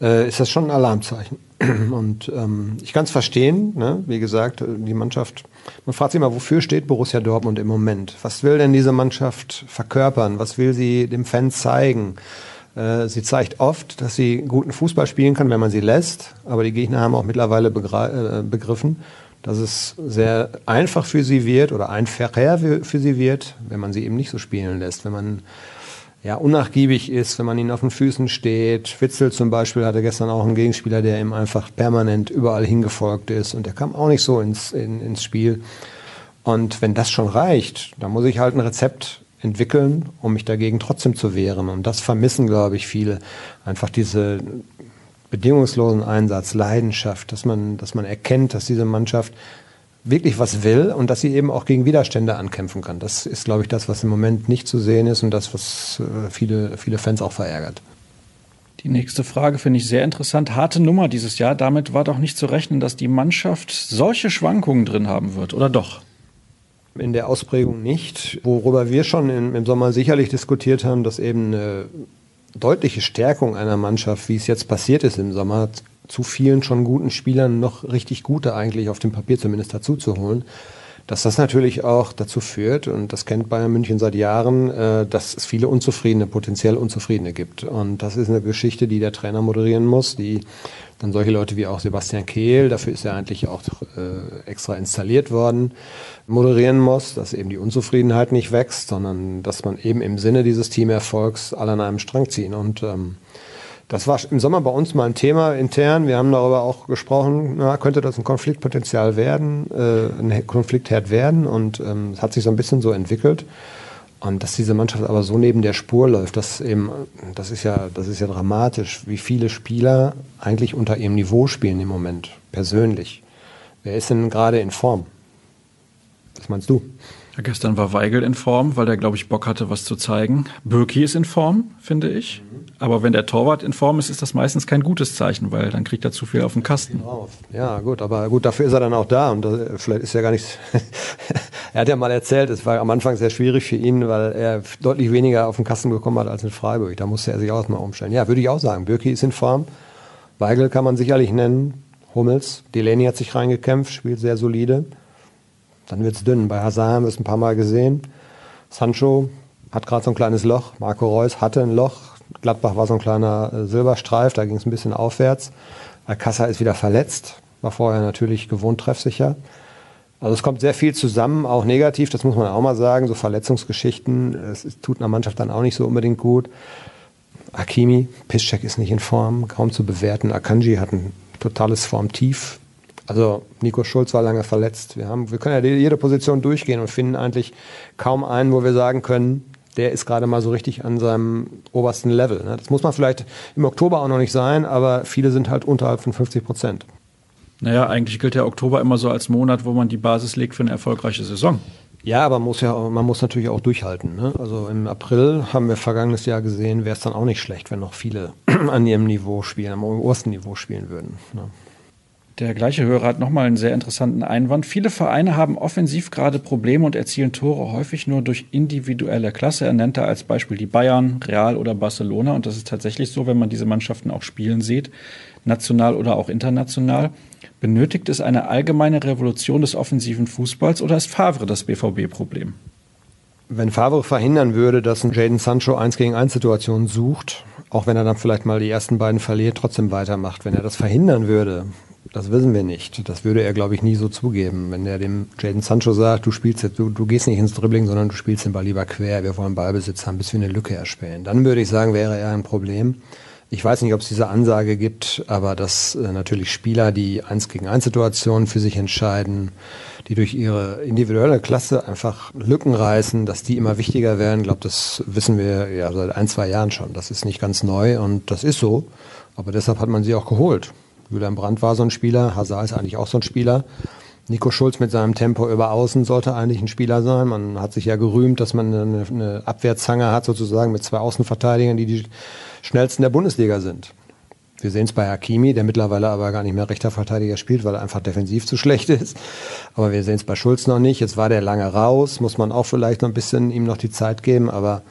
äh, ist das schon ein Alarmzeichen. Und ähm, ich kann es verstehen, ne? wie gesagt, die Mannschaft man fragt sich immer, wofür steht Borussia Dortmund im Moment? Was will denn diese Mannschaft verkörpern? Was will sie dem Fan zeigen? Äh, sie zeigt oft, dass sie guten Fußball spielen kann, wenn man sie lässt. Aber die Gegner haben auch mittlerweile äh, begriffen, dass es sehr einfach für sie wird oder einfacher für sie wird, wenn man sie eben nicht so spielen lässt. Wenn man ja, unnachgiebig ist, wenn man ihnen auf den Füßen steht. Witzel zum Beispiel hatte gestern auch einen Gegenspieler, der ihm einfach permanent überall hingefolgt ist und der kam auch nicht so ins, in, ins Spiel. Und wenn das schon reicht, dann muss ich halt ein Rezept entwickeln, um mich dagegen trotzdem zu wehren. Und das vermissen, glaube ich, viele. Einfach diese bedingungslosen Einsatz, Leidenschaft, dass man, dass man erkennt, dass diese Mannschaft wirklich was will und dass sie eben auch gegen Widerstände ankämpfen kann. Das ist, glaube ich, das, was im Moment nicht zu sehen ist und das, was äh, viele, viele Fans auch verärgert. Die nächste Frage finde ich sehr interessant. Harte Nummer dieses Jahr. Damit war doch nicht zu rechnen, dass die Mannschaft solche Schwankungen drin haben wird, oder doch? In der Ausprägung nicht. Worüber wir schon im, Sommer sicherlich diskutiert haben, dass eben eine deutliche Stärkung einer Mannschaft, wie es jetzt passiert ist im Sommer, zu vielen schon guten Spielern noch richtig gute eigentlich auf dem Papier zumindest dazu zu holen. Dass das natürlich auch dazu führt, und das kennt Bayern München seit Jahren, äh, dass es viele Unzufriedene, potenziell Unzufriedene gibt. Und das ist eine Geschichte, die der Trainer moderieren muss, die dann solche Leute wie auch Sebastian Kehl, dafür ist er eigentlich auch äh, extra installiert worden, moderieren muss, dass eben die Unzufriedenheit nicht wächst, sondern dass man eben im Sinne dieses Teamerfolgs alle an einem Strang ziehen. Und ähm, das war im Sommer bei uns mal ein Thema intern. Wir haben darüber auch gesprochen, na, könnte das ein Konfliktpotenzial werden, äh, ein Konfliktherd werden. Und ähm, es hat sich so ein bisschen so entwickelt. Und dass diese Mannschaft aber so neben der Spur läuft, das eben, das ist ja, das ist ja dramatisch, wie viele Spieler eigentlich unter ihrem Niveau spielen im Moment, persönlich. Wer ist denn gerade in Form? Was meinst du? Ja, gestern war Weigel in Form, weil der, glaube ich, Bock hatte, was zu zeigen. Birki ist in Form, finde ich. Aber wenn der Torwart in Form ist, ist das meistens kein gutes Zeichen, weil dann kriegt er zu viel auf den Kasten. Ja, gut, aber gut, dafür ist er dann auch da. Und das, vielleicht ist ja gar nichts. er hat ja mal erzählt, es war am Anfang sehr schwierig für ihn, weil er deutlich weniger auf den Kasten bekommen hat als in Freiburg. Da musste er sich auch mal umstellen. Ja, würde ich auch sagen. Birki ist in Form. Weigel kann man sicherlich nennen. Hummels. Delaney hat sich reingekämpft, spielt sehr solide. Dann wird es dünn. Bei Hazard haben wir es ein paar Mal gesehen. Sancho hat gerade so ein kleines Loch. Marco Reus hatte ein Loch. Gladbach war so ein kleiner äh, Silberstreif, da ging es ein bisschen aufwärts. Alcázar ist wieder verletzt, war vorher natürlich gewohnt treffsicher. Also es kommt sehr viel zusammen, auch negativ, das muss man auch mal sagen, so Verletzungsgeschichten, es tut einer Mannschaft dann auch nicht so unbedingt gut. Akimi, Piszczek ist nicht in Form, kaum zu bewerten. Akanji hat ein totales Formtief. Also Nico Schulz war lange verletzt. Wir, haben, wir können ja jede Position durchgehen und finden eigentlich kaum einen, wo wir sagen können, der ist gerade mal so richtig an seinem obersten Level. Ne? Das muss man vielleicht im Oktober auch noch nicht sein, aber viele sind halt unterhalb von 50 Prozent. Naja, eigentlich gilt der Oktober immer so als Monat, wo man die Basis legt für eine erfolgreiche Saison. Ja, aber man muss ja, man muss natürlich auch durchhalten. Ne? Also im April haben wir vergangenes Jahr gesehen, wäre es dann auch nicht schlecht, wenn noch viele an ihrem Niveau spielen, am obersten Niveau spielen würden. Ne? Der gleiche Hörer hat nochmal einen sehr interessanten Einwand. Viele Vereine haben offensiv gerade Probleme und erzielen Tore häufig nur durch individuelle Klasse. Er nennt da als Beispiel die Bayern, Real oder Barcelona. Und das ist tatsächlich so, wenn man diese Mannschaften auch spielen sieht, national oder auch international. Benötigt es eine allgemeine Revolution des offensiven Fußballs oder ist Favre das BVB-Problem? Wenn Favre verhindern würde, dass ein Jaden Sancho 1 gegen 1 Situationen sucht, auch wenn er dann vielleicht mal die ersten beiden verliert, trotzdem weitermacht. Wenn er das verhindern würde, das wissen wir nicht. Das würde er, glaube ich, nie so zugeben. Wenn er dem Jaden Sancho sagt, du spielst jetzt, du, du gehst nicht ins Dribbling, sondern du spielst den Ball lieber quer, wir wollen Ballbesitz haben, bis wir eine Lücke erspähen. Dann würde ich sagen, wäre er ein Problem. Ich weiß nicht, ob es diese Ansage gibt, aber dass äh, natürlich Spieler, die eins gegen eins Situationen für sich entscheiden, die durch ihre individuelle Klasse einfach Lücken reißen, dass die immer wichtiger werden, glaube, das wissen wir ja seit ein, zwei Jahren schon. Das ist nicht ganz neu und das ist so. Aber deshalb hat man sie auch geholt. Julian Brandt war so ein Spieler, Hazard ist eigentlich auch so ein Spieler. Nico Schulz mit seinem Tempo über außen sollte eigentlich ein Spieler sein. Man hat sich ja gerühmt, dass man eine, eine Abwehrzange hat, sozusagen mit zwei Außenverteidigern, die die schnellsten der Bundesliga sind. Wir sehen es bei Hakimi, der mittlerweile aber gar nicht mehr rechter Verteidiger spielt, weil er einfach defensiv zu schlecht ist. Aber wir sehen es bei Schulz noch nicht. Jetzt war der lange raus, muss man auch vielleicht noch ein bisschen ihm noch die Zeit geben. Aber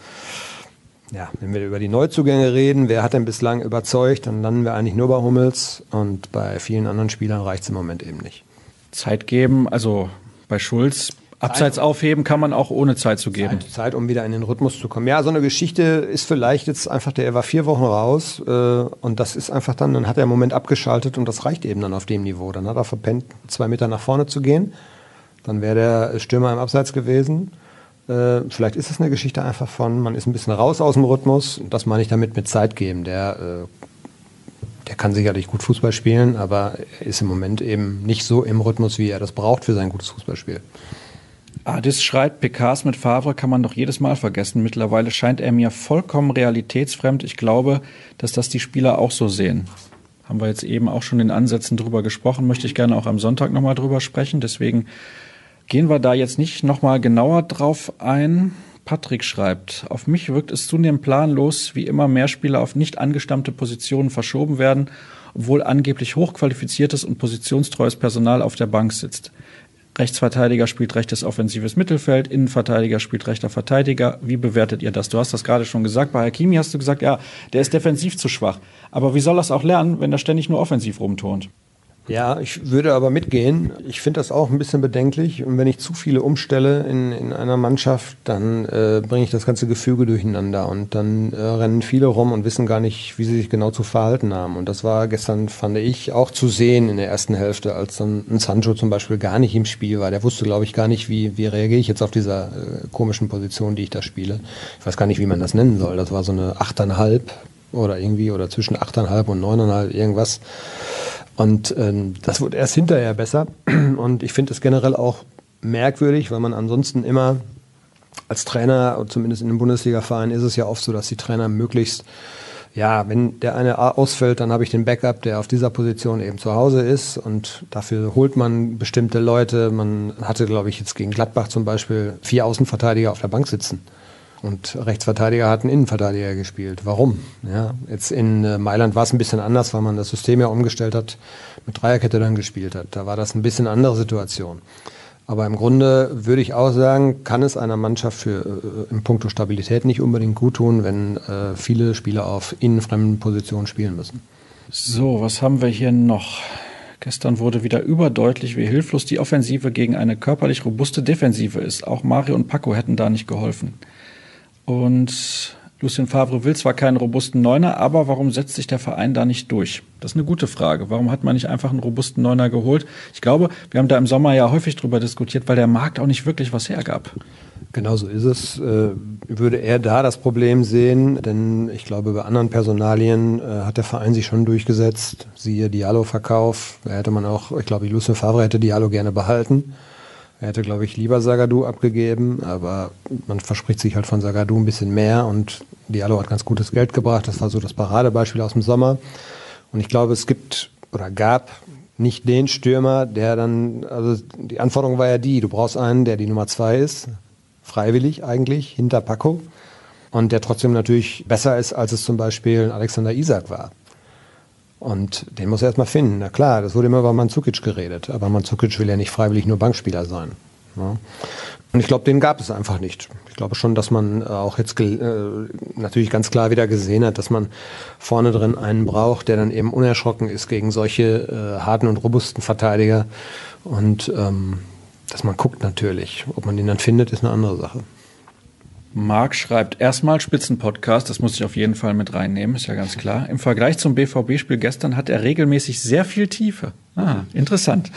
ja, wenn wir über die Neuzugänge reden, wer hat denn bislang überzeugt, dann landen wir eigentlich nur bei Hummels und bei vielen anderen Spielern reicht es im Moment eben nicht. Zeit geben, also bei Schulz Abseits aufheben kann man auch ohne Zeit zu geben. Zeit, Zeit, um wieder in den Rhythmus zu kommen. Ja, so eine Geschichte ist vielleicht jetzt einfach, der war vier Wochen raus äh, und das ist einfach dann, dann hat er im Moment abgeschaltet und das reicht eben dann auf dem Niveau. Dann hat er verpennt, zwei Meter nach vorne zu gehen. Dann wäre der Stürmer im Abseits gewesen. Äh, vielleicht ist es eine Geschichte einfach von, man ist ein bisschen raus aus dem Rhythmus. Das meine ich damit mit Zeit geben. Der, äh, der kann sicherlich gut Fußball spielen, aber er ist im Moment eben nicht so im Rhythmus, wie er das braucht für sein gutes Fußballspiel. Adis schreibt, PKs mit Favre kann man doch jedes Mal vergessen. Mittlerweile scheint er mir vollkommen realitätsfremd. Ich glaube, dass das die Spieler auch so sehen. Haben wir jetzt eben auch schon in Ansätzen drüber gesprochen, möchte ich gerne auch am Sonntag nochmal drüber sprechen. Deswegen gehen wir da jetzt nicht nochmal genauer drauf ein. Patrick schreibt, auf mich wirkt es zunehmend planlos, wie immer mehr Spieler auf nicht angestammte Positionen verschoben werden, obwohl angeblich hochqualifiziertes und positionstreues Personal auf der Bank sitzt. Rechtsverteidiger spielt rechtes offensives Mittelfeld, Innenverteidiger spielt rechter Verteidiger. Wie bewertet ihr das? Du hast das gerade schon gesagt. Bei Hakimi hast du gesagt, ja, der ist defensiv zu schwach. Aber wie soll das auch lernen, wenn er ständig nur offensiv rumturnt? Ja, ich würde aber mitgehen. Ich finde das auch ein bisschen bedenklich. Und wenn ich zu viele umstelle in, in einer Mannschaft, dann äh, bringe ich das ganze Gefüge durcheinander. Und dann äh, rennen viele rum und wissen gar nicht, wie sie sich genau zu verhalten haben. Und das war gestern, fand ich, auch zu sehen in der ersten Hälfte, als dann ein Sancho zum Beispiel gar nicht im Spiel war. Der wusste, glaube ich, gar nicht, wie, wie reagiere ich jetzt auf dieser äh, komischen Position, die ich da spiele. Ich weiß gar nicht, wie man das nennen soll. Das war so eine achteinhalb oder irgendwie oder zwischen achteinhalb und neuneinhalb irgendwas. Und ähm, das wird erst hinterher besser. Und ich finde es generell auch merkwürdig, weil man ansonsten immer als Trainer, zumindest in einem Bundesliga-Verein ist es ja oft so, dass die Trainer möglichst, ja, wenn der eine ausfällt, dann habe ich den Backup, der auf dieser Position eben zu Hause ist und dafür holt man bestimmte Leute. Man hatte, glaube ich, jetzt gegen Gladbach zum Beispiel vier Außenverteidiger auf der Bank sitzen. Und Rechtsverteidiger hat einen Innenverteidiger gespielt. Warum? Ja, jetzt in äh, Mailand war es ein bisschen anders, weil man das System ja umgestellt hat, mit Dreierkette dann gespielt hat. Da war das ein bisschen andere Situation. Aber im Grunde würde ich auch sagen, kann es einer Mannschaft für äh, im Punkto Stabilität nicht unbedingt gut tun, wenn äh, viele Spieler auf innenfremden Positionen spielen müssen. So, was haben wir hier noch? Gestern wurde wieder überdeutlich, wie hilflos die Offensive gegen eine körperlich robuste Defensive ist. Auch Mario und Paco hätten da nicht geholfen. Und Lucien Favre will zwar keinen robusten Neuner, aber warum setzt sich der Verein da nicht durch? Das ist eine gute Frage. Warum hat man nicht einfach einen robusten Neuner geholt? Ich glaube, wir haben da im Sommer ja häufig drüber diskutiert, weil der Markt auch nicht wirklich was hergab. Genau so ist es. Äh, würde er da das Problem sehen, denn ich glaube, bei anderen Personalien äh, hat der Verein sich schon durchgesetzt. Siehe Diallo-Verkauf. Da hätte man auch, ich glaube, Lucien Favre hätte Diallo gerne behalten. Er hätte, glaube ich, lieber Sagadu abgegeben, aber man verspricht sich halt von Sagadu ein bisschen mehr und Diallo hat ganz gutes Geld gebracht. Das war so das Paradebeispiel aus dem Sommer. Und ich glaube, es gibt oder gab nicht den Stürmer, der dann, also die Anforderung war ja die, du brauchst einen, der die Nummer zwei ist, freiwillig eigentlich, hinter Paco. Und der trotzdem natürlich besser ist, als es zum Beispiel Alexander Isak war. Und den muss er erstmal finden. Na klar, das wurde immer über Manzukic geredet, aber Manzukic will ja nicht freiwillig nur Bankspieler sein. Ja. Und ich glaube, den gab es einfach nicht. Ich glaube schon, dass man äh, auch jetzt äh, natürlich ganz klar wieder gesehen hat, dass man vorne drin einen braucht, der dann eben unerschrocken ist gegen solche äh, harten und robusten Verteidiger. Und ähm, dass man guckt natürlich. Ob man den dann findet, ist eine andere Sache. Marc schreibt erstmal Spitzenpodcast, das muss ich auf jeden Fall mit reinnehmen, ist ja ganz klar. Im Vergleich zum BVB-Spiel gestern hat er regelmäßig sehr viel Tiefe. Ah, interessant.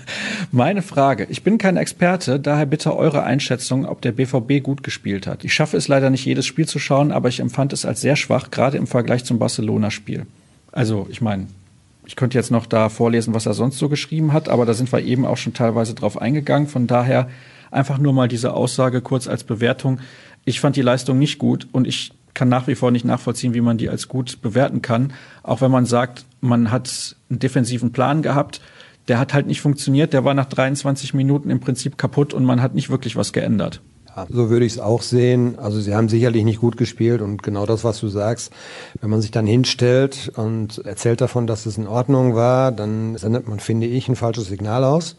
Meine Frage, ich bin kein Experte, daher bitte eure Einschätzung, ob der BVB gut gespielt hat. Ich schaffe es leider nicht jedes Spiel zu schauen, aber ich empfand es als sehr schwach, gerade im Vergleich zum Barcelona-Spiel. Also, ich meine, ich könnte jetzt noch da vorlesen, was er sonst so geschrieben hat, aber da sind wir eben auch schon teilweise drauf eingegangen. Von daher einfach nur mal diese Aussage kurz als Bewertung ich fand die Leistung nicht gut und ich kann nach wie vor nicht nachvollziehen, wie man die als gut bewerten kann. Auch wenn man sagt, man hat einen defensiven Plan gehabt, der hat halt nicht funktioniert, der war nach 23 Minuten im Prinzip kaputt und man hat nicht wirklich was geändert. So würde ich es auch sehen. Also sie haben sicherlich nicht gut gespielt und genau das, was du sagst, wenn man sich dann hinstellt und erzählt davon, dass es in Ordnung war, dann sendet man, finde ich, ein falsches Signal aus.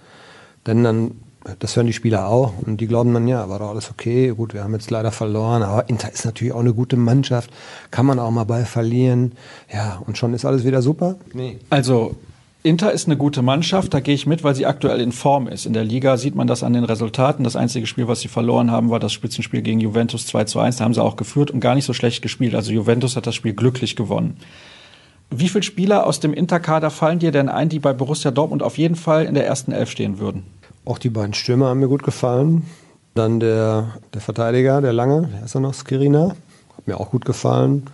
Denn dann das hören die Spieler auch und die glauben dann, ja, war doch alles okay. Gut, wir haben jetzt leider verloren, aber Inter ist natürlich auch eine gute Mannschaft. Kann man auch mal bei verlieren. Ja, und schon ist alles wieder super. Nee. Also, Inter ist eine gute Mannschaft, da gehe ich mit, weil sie aktuell in Form ist. In der Liga sieht man das an den Resultaten. Das einzige Spiel, was sie verloren haben, war das Spitzenspiel gegen Juventus 2 zu 1. Da haben sie auch geführt und gar nicht so schlecht gespielt. Also Juventus hat das Spiel glücklich gewonnen. Wie viele Spieler aus dem Interkader fallen dir denn ein, die bei Borussia Dortmund auf jeden Fall in der ersten Elf stehen würden? Auch die beiden Stürmer haben mir gut gefallen. Dann der, der Verteidiger, der Lange, wer ist er noch? Skirina. Hat mir auch gut gefallen.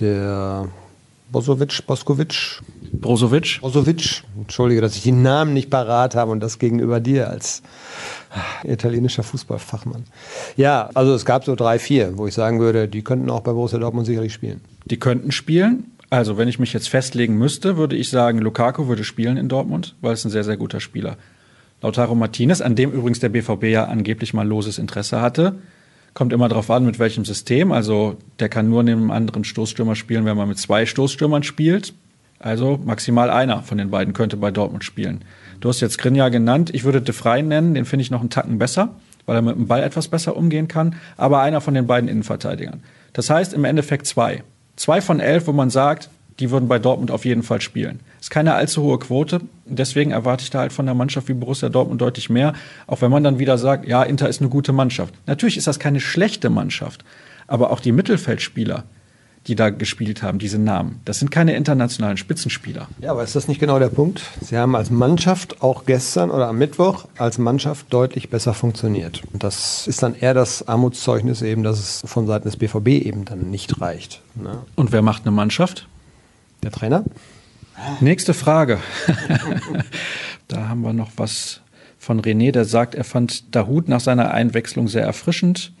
Der Bosovic, Boskovic. Brozovic. Brozovic. Entschuldige, dass ich die Namen nicht parat habe und das gegenüber dir als italienischer Fußballfachmann. Ja, also es gab so drei, vier, wo ich sagen würde, die könnten auch bei Borussia Dortmund sicherlich spielen. Die könnten spielen. Also, wenn ich mich jetzt festlegen müsste, würde ich sagen, Lukaku würde spielen in Dortmund, weil es ein sehr, sehr guter Spieler. Lautaro Martinez, an dem übrigens der BVB ja angeblich mal loses Interesse hatte. Kommt immer darauf an, mit welchem System. Also der kann nur neben einem anderen Stoßstürmer spielen, wenn man mit zwei Stoßstürmern spielt. Also maximal einer von den beiden könnte bei Dortmund spielen. Du hast jetzt Grinja genannt. Ich würde De Frey nennen. Den finde ich noch einen Tacken besser, weil er mit dem Ball etwas besser umgehen kann. Aber einer von den beiden Innenverteidigern. Das heißt im Endeffekt zwei. Zwei von elf, wo man sagt, die würden bei Dortmund auf jeden Fall spielen. Ist keine allzu hohe Quote. Deswegen erwarte ich da halt von der Mannschaft wie Borussia Dortmund deutlich mehr. Auch wenn man dann wieder sagt, ja, Inter ist eine gute Mannschaft. Natürlich ist das keine schlechte Mannschaft. Aber auch die Mittelfeldspieler, die da gespielt haben, diese Namen, das sind keine internationalen Spitzenspieler. Ja, aber ist das nicht genau der Punkt? Sie haben als Mannschaft auch gestern oder am Mittwoch als Mannschaft deutlich besser funktioniert. Und das ist dann eher das Armutszeugnis eben, dass es von Seiten des BVB eben dann nicht reicht. Ne? Und wer macht eine Mannschaft? Der Trainer? Nächste Frage. da haben wir noch was von René, der sagt, er fand Dahut nach seiner Einwechslung sehr erfrischend.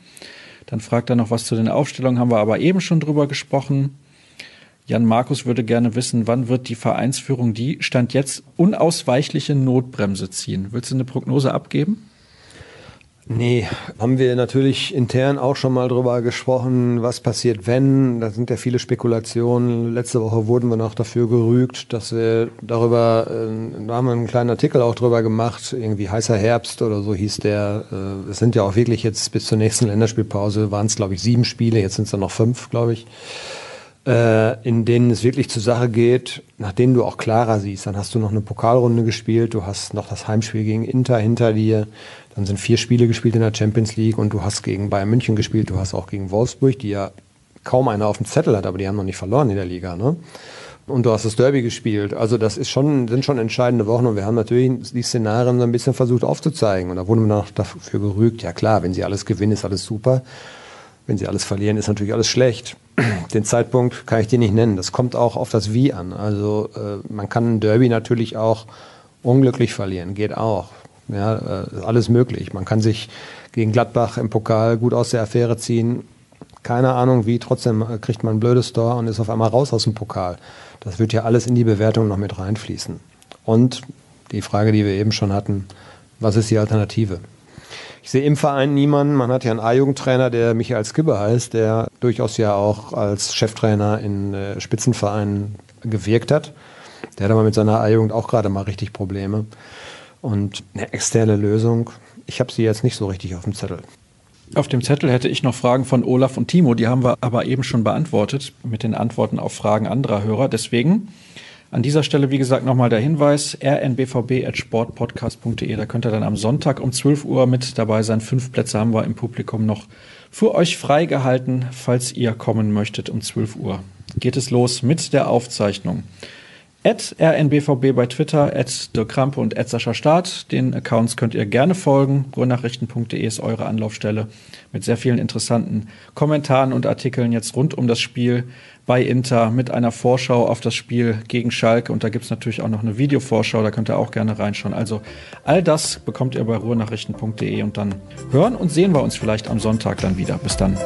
Dann fragt er noch was zu den Aufstellungen, haben wir aber eben schon drüber gesprochen. Jan Markus würde gerne wissen, wann wird die Vereinsführung die Stand jetzt unausweichliche Notbremse ziehen? Willst du eine Prognose abgeben? Nee, haben wir natürlich intern auch schon mal drüber gesprochen, was passiert, wenn. Da sind ja viele Spekulationen. Letzte Woche wurden wir noch dafür gerügt, dass wir darüber, äh, da haben wir einen kleinen Artikel auch drüber gemacht, irgendwie heißer Herbst oder so hieß der. Äh, es sind ja auch wirklich jetzt bis zur nächsten Länderspielpause waren es, glaube ich, sieben Spiele, jetzt sind es dann noch fünf, glaube ich äh, in denen es wirklich zur Sache geht, nach denen du auch klarer siehst. Dann hast du noch eine Pokalrunde gespielt, du hast noch das Heimspiel gegen Inter hinter dir, dann sind vier Spiele gespielt in der Champions League und du hast gegen Bayern München gespielt, du hast auch gegen Wolfsburg, die ja kaum einer auf dem Zettel hat, aber die haben noch nicht verloren in der Liga. Ne? Und du hast das Derby gespielt. Also das ist schon, sind schon entscheidende Wochen und wir haben natürlich die Szenarien so ein bisschen versucht aufzuzeigen. Und da wurden wir noch dafür gerügt, ja klar, wenn sie alles gewinnen, ist alles super. Wenn sie alles verlieren, ist natürlich alles schlecht. Den Zeitpunkt kann ich dir nicht nennen. Das kommt auch auf das Wie an. Also äh, man kann ein Derby natürlich auch unglücklich verlieren, geht auch. Ja, äh, alles möglich. Man kann sich gegen Gladbach im Pokal gut aus der Affäre ziehen. Keine Ahnung wie, trotzdem äh, kriegt man ein blödes Tor und ist auf einmal raus aus dem Pokal. Das wird ja alles in die Bewertung noch mit reinfließen. Und die Frage, die wir eben schon hatten, was ist die Alternative? Ich sehe im Verein niemanden. Man hat ja einen A-Jugendtrainer, der Michael Skibbe heißt, der durchaus ja auch als Cheftrainer in äh, Spitzenvereinen gewirkt hat. Der hat aber mit seiner A-Jugend auch gerade mal richtig Probleme. Und eine externe Lösung, ich habe sie jetzt nicht so richtig auf dem Zettel. Auf dem Zettel hätte ich noch Fragen von Olaf und Timo, die haben wir aber eben schon beantwortet mit den Antworten auf Fragen anderer Hörer. Deswegen An dieser Stelle, wie gesagt, nochmal der Hinweis, rnbvb.sportpodcast.de. Da könnt ihr dann am Sonntag um 12 Uhr mit dabei sein. Fünf Plätze haben wir im Publikum noch für euch freigehalten, falls ihr kommen möchtet um 12 Uhr. Geht es los mit der Aufzeichnung. At rnbvb bei Twitter, at Krampe und at Sascha Staat. Den Accounts könnt ihr gerne folgen. Ruhrnachrichten.de ist eure Anlaufstelle mit sehr vielen interessanten Kommentaren und Artikeln jetzt rund um das Spiel bei Inter mit einer Vorschau auf das Spiel gegen Schalke. Und da gibt es natürlich auch noch eine Videovorschau, da könnt ihr auch gerne reinschauen. Also all das bekommt ihr bei ruhrnachrichten.de und dann hören und sehen wir uns vielleicht am Sonntag dann wieder. Bis dann.